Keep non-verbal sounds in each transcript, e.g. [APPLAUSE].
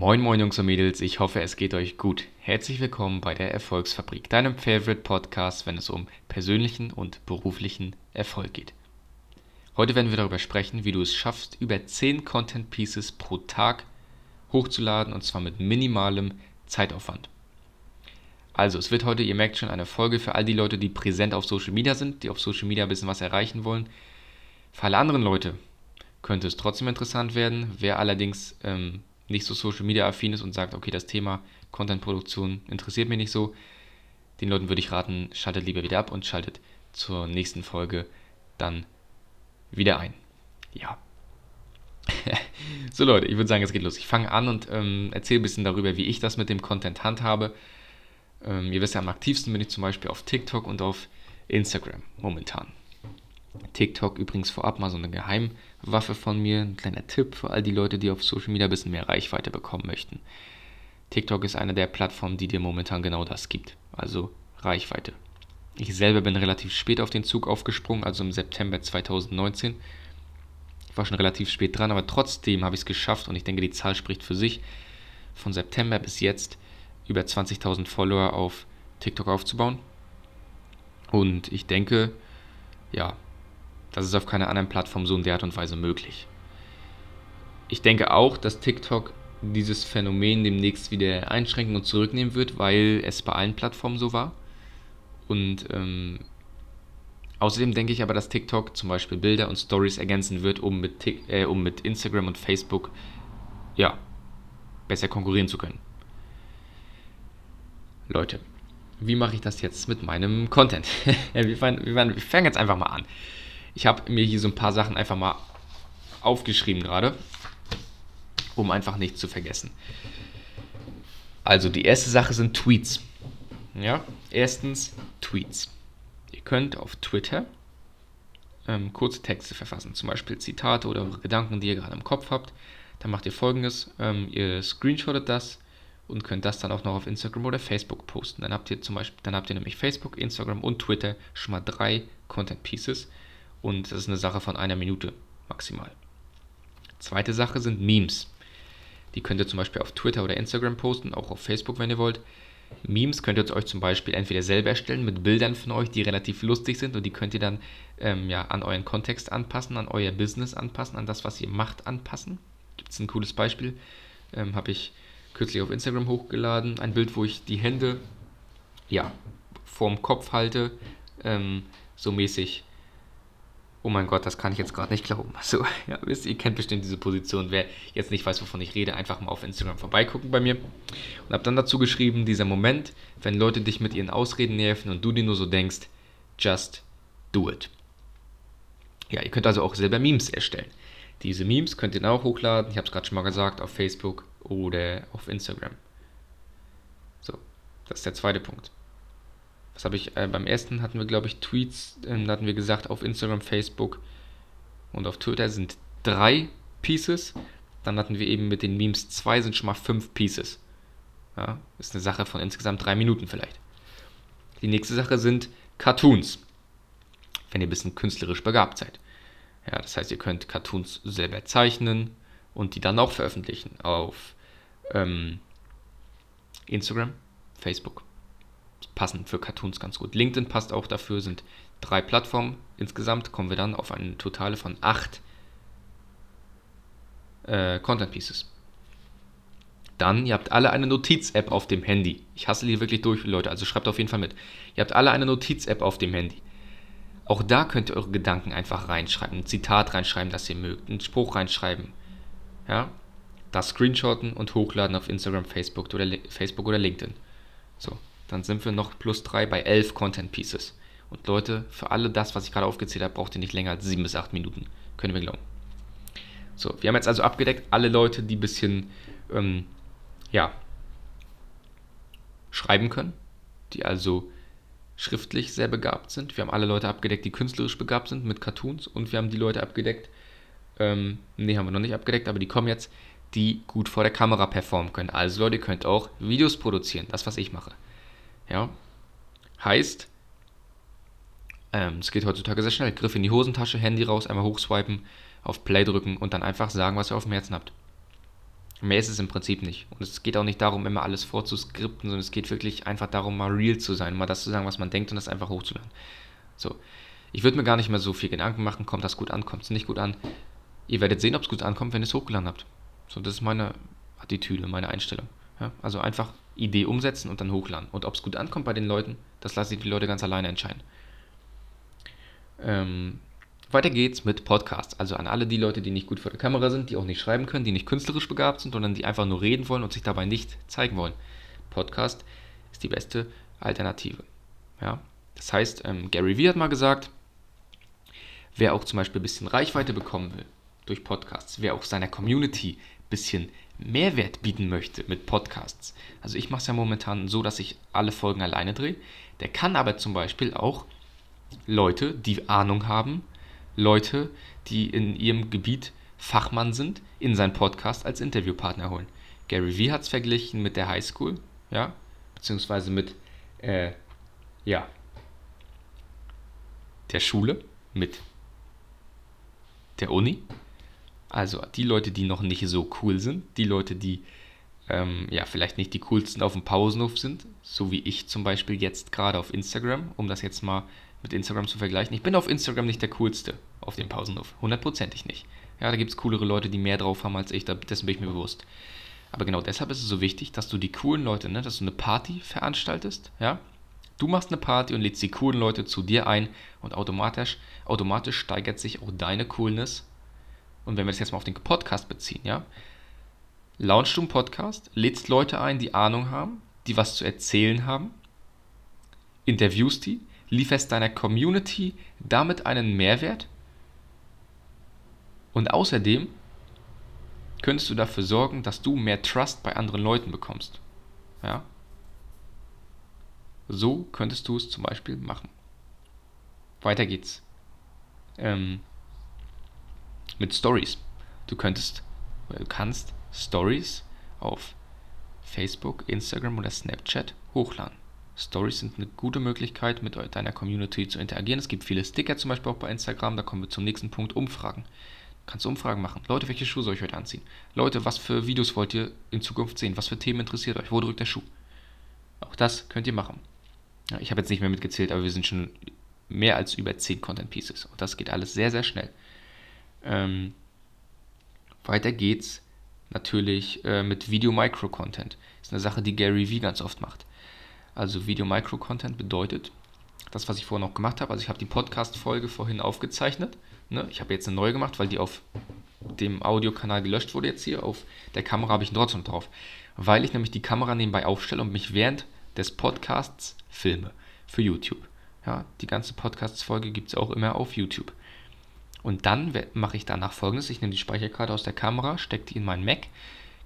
Moin Moin Jungs und Mädels, ich hoffe es geht euch gut. Herzlich willkommen bei der Erfolgsfabrik, deinem Favorite Podcast, wenn es um persönlichen und beruflichen Erfolg geht. Heute werden wir darüber sprechen, wie du es schaffst, über 10 Content Pieces pro Tag hochzuladen und zwar mit minimalem Zeitaufwand. Also, es wird heute, ihr merkt schon, eine Folge für all die Leute, die präsent auf Social Media sind, die auf Social Media ein bisschen was erreichen wollen. Für alle anderen Leute könnte es trotzdem interessant werden. Wer allerdings ähm, nicht so Social Media affin ist und sagt, okay, das Thema Content-Produktion interessiert mich nicht so, den Leuten würde ich raten, schaltet lieber wieder ab und schaltet zur nächsten Folge dann wieder ein. Ja. [LAUGHS] so Leute, ich würde sagen, es geht los. Ich fange an und ähm, erzähle ein bisschen darüber, wie ich das mit dem Content handhabe. Ähm, ihr wisst ja, am aktivsten bin ich zum Beispiel auf TikTok und auf Instagram momentan. TikTok übrigens vorab mal so eine Geheimwaffe von mir, ein kleiner Tipp für all die Leute, die auf Social Media ein bisschen mehr Reichweite bekommen möchten. TikTok ist eine der Plattformen, die dir momentan genau das gibt, also Reichweite. Ich selber bin relativ spät auf den Zug aufgesprungen, also im September 2019. Ich war schon relativ spät dran, aber trotzdem habe ich es geschafft und ich denke, die Zahl spricht für sich, von September bis jetzt über 20.000 Follower auf TikTok aufzubauen. Und ich denke, ja, das ist auf keiner anderen Plattform so in der Art und Weise möglich. Ich denke auch, dass TikTok dieses Phänomen demnächst wieder einschränken und zurücknehmen wird, weil es bei allen Plattformen so war. Und ähm, außerdem denke ich aber, dass TikTok zum Beispiel Bilder und Stories ergänzen wird, um mit, äh, um mit Instagram und Facebook ja, besser konkurrieren zu können. Leute, wie mache ich das jetzt mit meinem Content? [LAUGHS] wir, fangen, wir fangen jetzt einfach mal an. Ich habe mir hier so ein paar Sachen einfach mal aufgeschrieben gerade, um einfach nichts zu vergessen. Also die erste Sache sind Tweets. Ja, erstens Tweets. Ihr könnt auf Twitter ähm, kurze Texte verfassen, zum Beispiel Zitate oder Gedanken, die ihr gerade im Kopf habt. Dann macht ihr folgendes: ähm, Ihr screenshottet das und könnt das dann auch noch auf Instagram oder Facebook posten. Dann habt ihr zum Beispiel, dann habt ihr nämlich Facebook, Instagram und Twitter schon mal drei Content Pieces und das ist eine Sache von einer Minute maximal. Zweite Sache sind Memes. Die könnt ihr zum Beispiel auf Twitter oder Instagram posten, auch auf Facebook, wenn ihr wollt. Memes könnt ihr euch zum Beispiel entweder selber erstellen mit Bildern von euch, die relativ lustig sind und die könnt ihr dann ähm, ja, an euren Kontext anpassen, an euer Business anpassen, an das, was ihr macht, anpassen. Gibt es ein cooles Beispiel, ähm, habe ich kürzlich auf Instagram hochgeladen. Ein Bild, wo ich die Hände ja, vorm Kopf halte, ähm, so mäßig oh mein Gott, das kann ich jetzt gerade nicht glauben. So, [LAUGHS] ja, wisst ihr, kennt bestimmt diese Position. Wer jetzt nicht weiß, wovon ich rede, einfach mal auf Instagram vorbeigucken bei mir. Und habe dann dazu geschrieben, dieser Moment, wenn Leute dich mit ihren Ausreden nerven und du dir nur so denkst, just do it. Ja, ihr könnt also auch selber Memes erstellen. Diese Memes könnt ihr dann auch hochladen, ich habe es gerade schon mal gesagt, auf Facebook oder auf Instagram. So, das ist der zweite Punkt was habe ich, äh, beim ersten hatten wir, glaube ich, Tweets, äh, da hatten wir gesagt, auf Instagram, Facebook und auf Twitter sind drei Pieces. Dann hatten wir eben mit den Memes zwei, sind schon mal fünf Pieces. Ja, ist eine Sache von insgesamt drei Minuten vielleicht. Die nächste Sache sind Cartoons, wenn ihr ein bisschen künstlerisch begabt seid. Ja, das heißt, ihr könnt Cartoons selber zeichnen und die dann auch veröffentlichen auf ähm, Instagram, Facebook passen für Cartoons ganz gut. LinkedIn passt auch dafür, sind drei Plattformen. Insgesamt kommen wir dann auf eine Totale von acht äh, Content Pieces. Dann, ihr habt alle eine Notiz-App auf dem Handy. Ich hasse die wirklich durch, Leute, also schreibt auf jeden Fall mit. Ihr habt alle eine Notiz-App auf dem Handy. Auch da könnt ihr eure Gedanken einfach reinschreiben, ein Zitat reinschreiben, das ihr mögt, einen Spruch reinschreiben. Ja, das screenshotten und hochladen auf Instagram, Facebook oder, Facebook oder LinkedIn. So, dann sind wir noch plus 3 bei 11 Content Pieces. Und Leute, für alle das, was ich gerade aufgezählt habe, braucht ihr nicht länger als 7 bis 8 Minuten. Können wir glauben. So, wir haben jetzt also abgedeckt alle Leute, die ein bisschen, ähm, ja, schreiben können, die also schriftlich sehr begabt sind. Wir haben alle Leute abgedeckt, die künstlerisch begabt sind mit Cartoons. Und wir haben die Leute abgedeckt, ähm, nee, haben wir noch nicht abgedeckt, aber die kommen jetzt, die gut vor der Kamera performen können. Also Leute, ihr könnt auch Videos produzieren, das, was ich mache. Ja? Heißt, ähm, es geht heutzutage sehr schnell. Griff in die Hosentasche, Handy raus, einmal hochswipen, auf Play drücken und dann einfach sagen, was ihr auf dem Herzen habt. Mehr ist es im Prinzip nicht. Und es geht auch nicht darum, immer alles vorzuskripten, sondern es geht wirklich einfach darum, mal real zu sein, mal das zu sagen, was man denkt und das einfach hochzuladen. So. Ich würde mir gar nicht mehr so viel Gedanken machen, kommt das gut an, kommt es nicht gut an. Ihr werdet sehen, ob es gut ankommt, wenn ihr es hochgeladen habt. So, das ist meine Attitüde, meine Einstellung. Ja? Also einfach Idee umsetzen und dann hochladen. Und ob es gut ankommt bei den Leuten, das lasse ich die Leute ganz alleine entscheiden. Ähm, weiter geht's mit Podcasts. Also an alle die Leute, die nicht gut vor der Kamera sind, die auch nicht schreiben können, die nicht künstlerisch begabt sind, sondern die einfach nur reden wollen und sich dabei nicht zeigen wollen. Podcast ist die beste Alternative. Ja? Das heißt, ähm, Gary Vee hat mal gesagt, wer auch zum Beispiel ein bisschen Reichweite bekommen will durch Podcasts, wer auch seiner Community ein bisschen Mehrwert bieten möchte mit Podcasts. Also ich mache es ja momentan so, dass ich alle Folgen alleine drehe. Der kann aber zum Beispiel auch Leute, die Ahnung haben, Leute, die in ihrem Gebiet Fachmann sind, in seinen Podcast als Interviewpartner holen. Gary Vee hat es verglichen mit der Highschool, ja, beziehungsweise mit, äh, ja, der Schule, mit der Uni. Also die Leute, die noch nicht so cool sind, die Leute, die ähm, ja vielleicht nicht die coolsten auf dem Pausenhof sind, so wie ich zum Beispiel jetzt gerade auf Instagram, um das jetzt mal mit Instagram zu vergleichen. Ich bin auf Instagram nicht der coolste auf dem Pausenhof. Hundertprozentig nicht. Ja, da gibt es coolere Leute, die mehr drauf haben als ich, dessen bin ich mir bewusst. Aber genau deshalb ist es so wichtig, dass du die coolen Leute, ne, dass du eine Party veranstaltest, ja. Du machst eine Party und lädst die coolen Leute zu dir ein und automatisch, automatisch steigert sich auch deine Coolness. Und wenn wir das jetzt mal auf den Podcast beziehen, ja, launchst du einen Podcast, lädst Leute ein, die Ahnung haben, die was zu erzählen haben, interviewst die, lieferst deiner Community damit einen Mehrwert und außerdem könntest du dafür sorgen, dass du mehr Trust bei anderen Leuten bekommst. Ja? So könntest du es zum Beispiel machen. Weiter geht's. Ähm, mit Stories. Du könntest, du kannst Stories auf Facebook, Instagram oder Snapchat hochladen. Stories sind eine gute Möglichkeit, mit deiner Community zu interagieren. Es gibt viele Sticker zum Beispiel auch bei Instagram. Da kommen wir zum nächsten Punkt, Umfragen. Du kannst Umfragen machen. Leute, welche Schuhe soll ich heute anziehen? Leute, was für Videos wollt ihr in Zukunft sehen? Was für Themen interessiert euch? Wo drückt der Schuh? Auch das könnt ihr machen. Ja, ich habe jetzt nicht mehr mitgezählt, aber wir sind schon mehr als über 10 Content Pieces. Und das geht alles sehr, sehr schnell. Ähm, weiter geht's natürlich äh, mit Video-Micro-Content. Ist eine Sache, die Gary Vee ganz oft macht. Also Video-Micro-Content bedeutet, das, was ich vorhin noch gemacht habe, also ich habe die Podcast-Folge vorhin aufgezeichnet. Ne? Ich habe jetzt eine neue gemacht, weil die auf dem Audiokanal gelöscht wurde jetzt hier. Auf der Kamera habe ich ihn trotzdem drauf. Weil ich nämlich die Kamera nebenbei aufstelle und mich während des Podcasts filme für YouTube. Ja, die ganze Podcast-Folge gibt es auch immer auf YouTube. Und dann mache ich danach folgendes: Ich nehme die Speicherkarte aus der Kamera, stecke die in meinen Mac,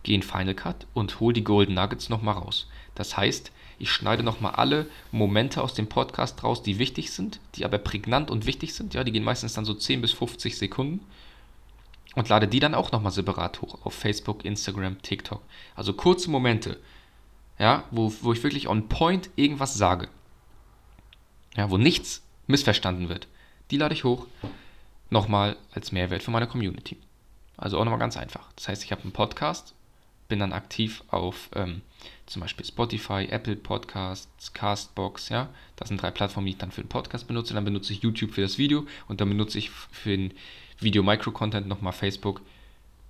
gehe in Final Cut und hole die Golden Nuggets nochmal raus. Das heißt, ich schneide nochmal alle Momente aus dem Podcast raus, die wichtig sind, die aber prägnant und wichtig sind. Ja, die gehen meistens dann so 10 bis 50 Sekunden. Und lade die dann auch nochmal separat hoch auf Facebook, Instagram, TikTok. Also kurze Momente, ja, wo, wo ich wirklich on point irgendwas sage. Ja, wo nichts missverstanden wird. Die lade ich hoch. Nochmal als Mehrwert für meine Community. Also auch nochmal ganz einfach. Das heißt, ich habe einen Podcast, bin dann aktiv auf ähm, zum Beispiel Spotify, Apple Podcasts, Castbox, ja. Das sind drei Plattformen, die ich dann für den Podcast benutze. Dann benutze ich YouTube für das Video und dann benutze ich für den Video-Micro-Content nochmal Facebook,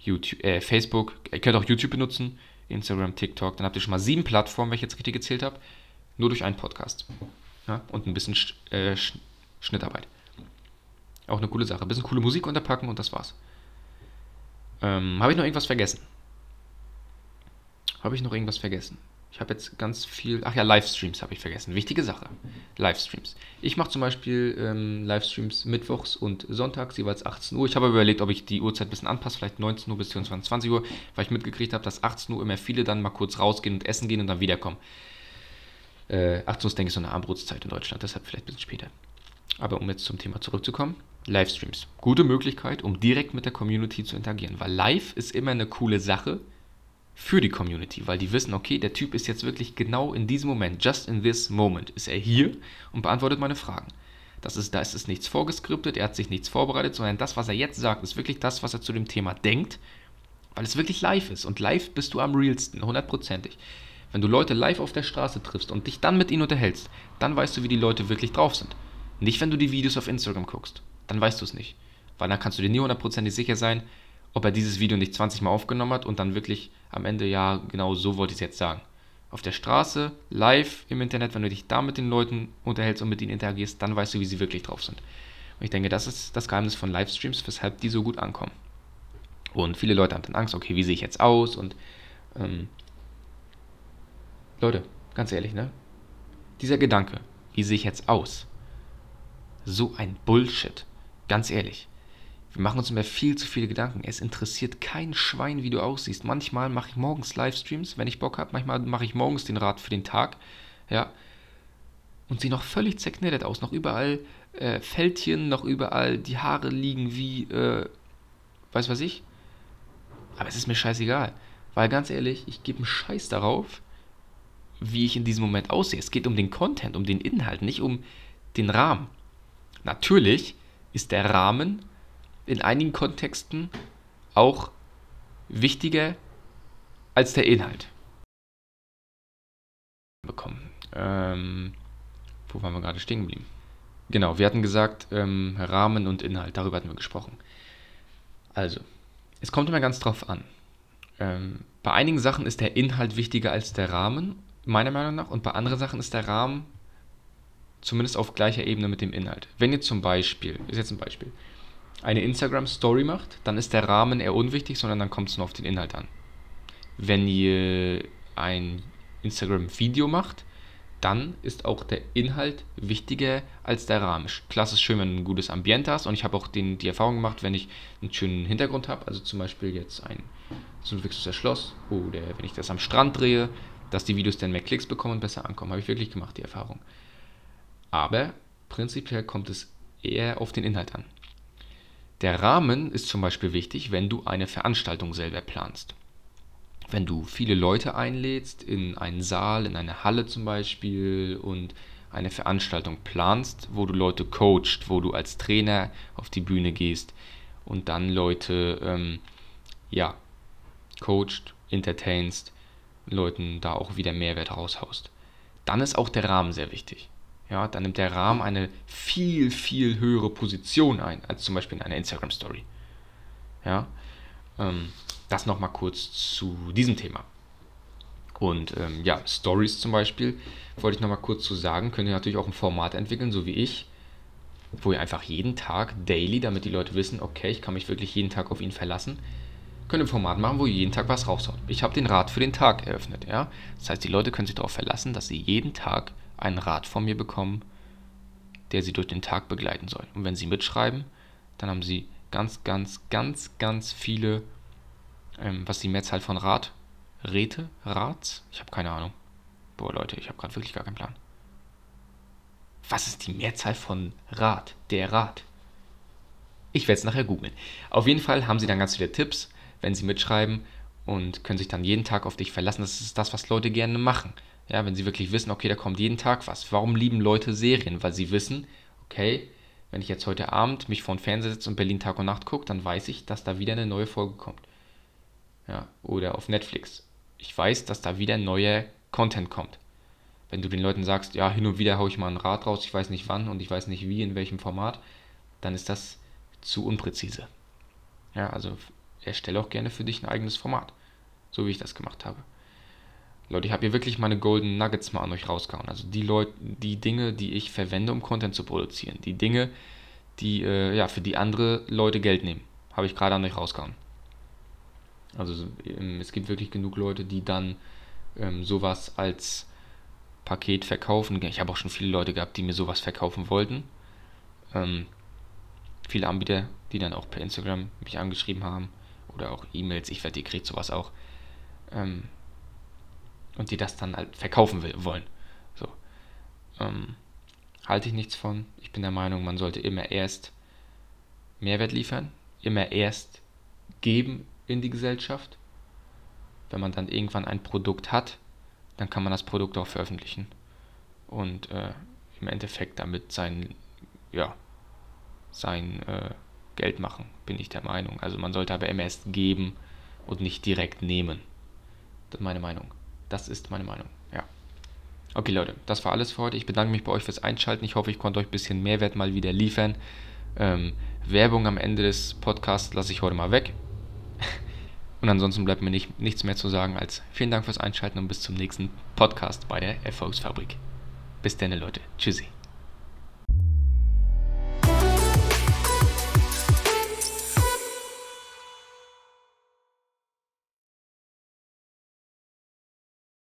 YouTube, äh, Facebook, ihr könnt auch YouTube benutzen, Instagram, TikTok. Dann habt ihr schon mal sieben Plattformen, wenn ich jetzt richtig gezählt habe, nur durch einen Podcast. Ja? Und ein bisschen Sch äh, Sch Schnittarbeit. Auch eine coole Sache. Ein bisschen coole Musik unterpacken und das war's. Ähm, habe ich noch irgendwas vergessen? Habe ich noch irgendwas vergessen? Ich habe jetzt ganz viel. Ach ja, Livestreams habe ich vergessen. Wichtige Sache. Livestreams. Ich mache zum Beispiel ähm, Livestreams mittwochs und sonntags, jeweils 18 Uhr. Ich habe überlegt, ob ich die Uhrzeit ein bisschen anpasse, vielleicht 19 Uhr bis 24, 20 Uhr, weil ich mitgekriegt habe, dass 18 Uhr immer viele dann mal kurz rausgehen und essen gehen und dann wiederkommen. Äh, 18 Uhr ist, denke ich, so eine Armbrotszeit in Deutschland, deshalb vielleicht ein bisschen später. Aber um jetzt zum Thema zurückzukommen, Livestreams. Gute Möglichkeit, um direkt mit der Community zu interagieren, weil live ist immer eine coole Sache für die Community, weil die wissen, okay, der Typ ist jetzt wirklich genau in diesem Moment, just in this moment, ist er hier und beantwortet meine Fragen. Das ist, da ist es nichts vorgeskriptet, er hat sich nichts vorbereitet, sondern das, was er jetzt sagt, ist wirklich das, was er zu dem Thema denkt Weil es wirklich live ist. Und live bist du am realsten, hundertprozentig. Wenn du Leute live auf der Straße triffst und dich dann mit ihnen unterhältst, dann weißt du, wie die Leute wirklich drauf sind. Nicht, wenn du die Videos auf Instagram guckst. Dann weißt du es nicht. Weil dann kannst du dir nie hundertprozentig sicher sein, ob er dieses Video nicht 20 Mal aufgenommen hat und dann wirklich am Ende, ja, genau so wollte ich es jetzt sagen. Auf der Straße, live im Internet, wenn du dich da mit den Leuten unterhältst und mit ihnen interagierst, dann weißt du, wie sie wirklich drauf sind. Und ich denke, das ist das Geheimnis von Livestreams, weshalb die so gut ankommen. Und viele Leute haben dann Angst, okay, wie sehe ich jetzt aus? Und ähm, Leute, ganz ehrlich, ne? Dieser Gedanke, wie sehe ich jetzt aus? So ein Bullshit. Ganz ehrlich. Wir machen uns immer viel zu viele Gedanken. Es interessiert kein Schwein, wie du aussiehst. Manchmal mache ich morgens Livestreams, wenn ich Bock habe. Manchmal mache ich morgens den Rat für den Tag. Ja. Und sehe noch völlig zerknittert aus. Noch überall äh, Fältchen, noch überall die Haare liegen wie, äh, weiß was ich. Aber es ist mir scheißegal. Weil ganz ehrlich, ich gebe einen Scheiß darauf, wie ich in diesem Moment aussehe. Es geht um den Content, um den Inhalt, nicht um den Rahmen. Natürlich ist der Rahmen in einigen Kontexten auch wichtiger als der Inhalt. Bekommen. Ähm, wo waren wir gerade stehen geblieben? Genau, wir hatten gesagt, ähm, Rahmen und Inhalt, darüber hatten wir gesprochen. Also, es kommt immer ganz drauf an. Ähm, bei einigen Sachen ist der Inhalt wichtiger als der Rahmen, meiner Meinung nach, und bei anderen Sachen ist der Rahmen zumindest auf gleicher Ebene mit dem Inhalt. Wenn ihr zum Beispiel, ist jetzt ein Beispiel, eine Instagram-Story macht, dann ist der Rahmen eher unwichtig, sondern dann kommt es nur auf den Inhalt an. Wenn ihr ein Instagram-Video macht, dann ist auch der Inhalt wichtiger als der Rahmen. Klasse ist schön, wenn du ein gutes Ambiente hast und ich habe auch den, die Erfahrung gemacht, wenn ich einen schönen Hintergrund habe, also zum Beispiel jetzt ein so ein Wixuser Schloss oder wenn ich das am Strand drehe, dass die Videos dann mehr Klicks bekommen und besser ankommen. Habe ich wirklich gemacht, die Erfahrung. Aber prinzipiell kommt es eher auf den Inhalt an. Der Rahmen ist zum Beispiel wichtig, wenn du eine Veranstaltung selber planst. Wenn du viele Leute einlädst in einen Saal, in eine Halle zum Beispiel und eine Veranstaltung planst, wo du Leute coachst, wo du als Trainer auf die Bühne gehst und dann Leute ähm, ja, coachst, entertainst, Leuten da auch wieder Mehrwert raushaust. Dann ist auch der Rahmen sehr wichtig ja, dann nimmt der Rahmen eine viel, viel höhere Position ein, als zum Beispiel in einer Instagram-Story. Ja, ähm, das nochmal kurz zu diesem Thema. Und ähm, ja, Stories zum Beispiel, wollte ich nochmal kurz zu sagen, könnt ihr natürlich auch ein Format entwickeln, so wie ich, wo ihr einfach jeden Tag, daily, damit die Leute wissen, okay, ich kann mich wirklich jeden Tag auf ihn verlassen, könnt ihr ein Format machen, wo ihr jeden Tag was raushaut. Ich habe den Rat für den Tag eröffnet, ja. Das heißt, die Leute können sich darauf verlassen, dass sie jeden Tag einen Rat von mir bekommen, der sie durch den Tag begleiten soll. Und wenn sie mitschreiben, dann haben sie ganz, ganz, ganz, ganz viele, ähm, was die Mehrzahl von Rat? Räte? Rats? Ich habe keine Ahnung. Boah, Leute, ich habe gerade wirklich gar keinen Plan. Was ist die Mehrzahl von Rat? Der Rat. Ich werde es nachher googeln. Auf jeden Fall haben sie dann ganz viele Tipps, wenn sie mitschreiben und können sich dann jeden Tag auf dich verlassen. Das ist das, was Leute gerne machen. Ja, wenn sie wirklich wissen, okay, da kommt jeden Tag was. Warum lieben Leute Serien? Weil sie wissen, okay, wenn ich jetzt heute Abend mich vor den Fernseher setze und Berlin Tag und Nacht gucke, dann weiß ich, dass da wieder eine neue Folge kommt. Ja, oder auf Netflix. Ich weiß, dass da wieder neuer Content kommt. Wenn du den Leuten sagst, ja, hin und wieder haue ich mal ein Rad raus, ich weiß nicht wann und ich weiß nicht wie, in welchem Format, dann ist das zu unpräzise. Ja, also erstelle auch gerne für dich ein eigenes Format. So wie ich das gemacht habe. Leute, ich habe hier wirklich meine Golden Nuggets mal an euch rausgehauen. Also die Leute, die Dinge, die ich verwende, um Content zu produzieren. Die Dinge, die, äh, ja, für die andere Leute Geld nehmen. Habe ich gerade an euch rausgehauen. Also ähm, es gibt wirklich genug Leute, die dann ähm, sowas als Paket verkaufen. Ich habe auch schon viele Leute gehabt, die mir sowas verkaufen wollten. Ähm, viele Anbieter, die dann auch per Instagram mich angeschrieben haben oder auch E-Mails. Ich werde, ihr kriegt sowas auch. Ähm, und die das dann halt verkaufen will, wollen. So. Ähm, halte ich nichts von. Ich bin der Meinung, man sollte immer erst Mehrwert liefern, immer erst geben in die Gesellschaft. Wenn man dann irgendwann ein Produkt hat, dann kann man das Produkt auch veröffentlichen und äh, im Endeffekt damit sein, ja, sein äh, Geld machen, bin ich der Meinung. Also man sollte aber immer erst geben, und nicht direkt nehmen. Das ist meine Meinung. Das ist meine Meinung, ja. Okay, Leute, das war alles für heute. Ich bedanke mich bei euch fürs Einschalten. Ich hoffe, ich konnte euch ein bisschen Mehrwert mal wieder liefern. Ähm, Werbung am Ende des Podcasts lasse ich heute mal weg. [LAUGHS] Und ansonsten bleibt mir nicht, nichts mehr zu sagen als vielen Dank fürs Einschalten und bis zum nächsten Podcast bei der Erfolgsfabrik. Bis dann, Leute. Tschüssi.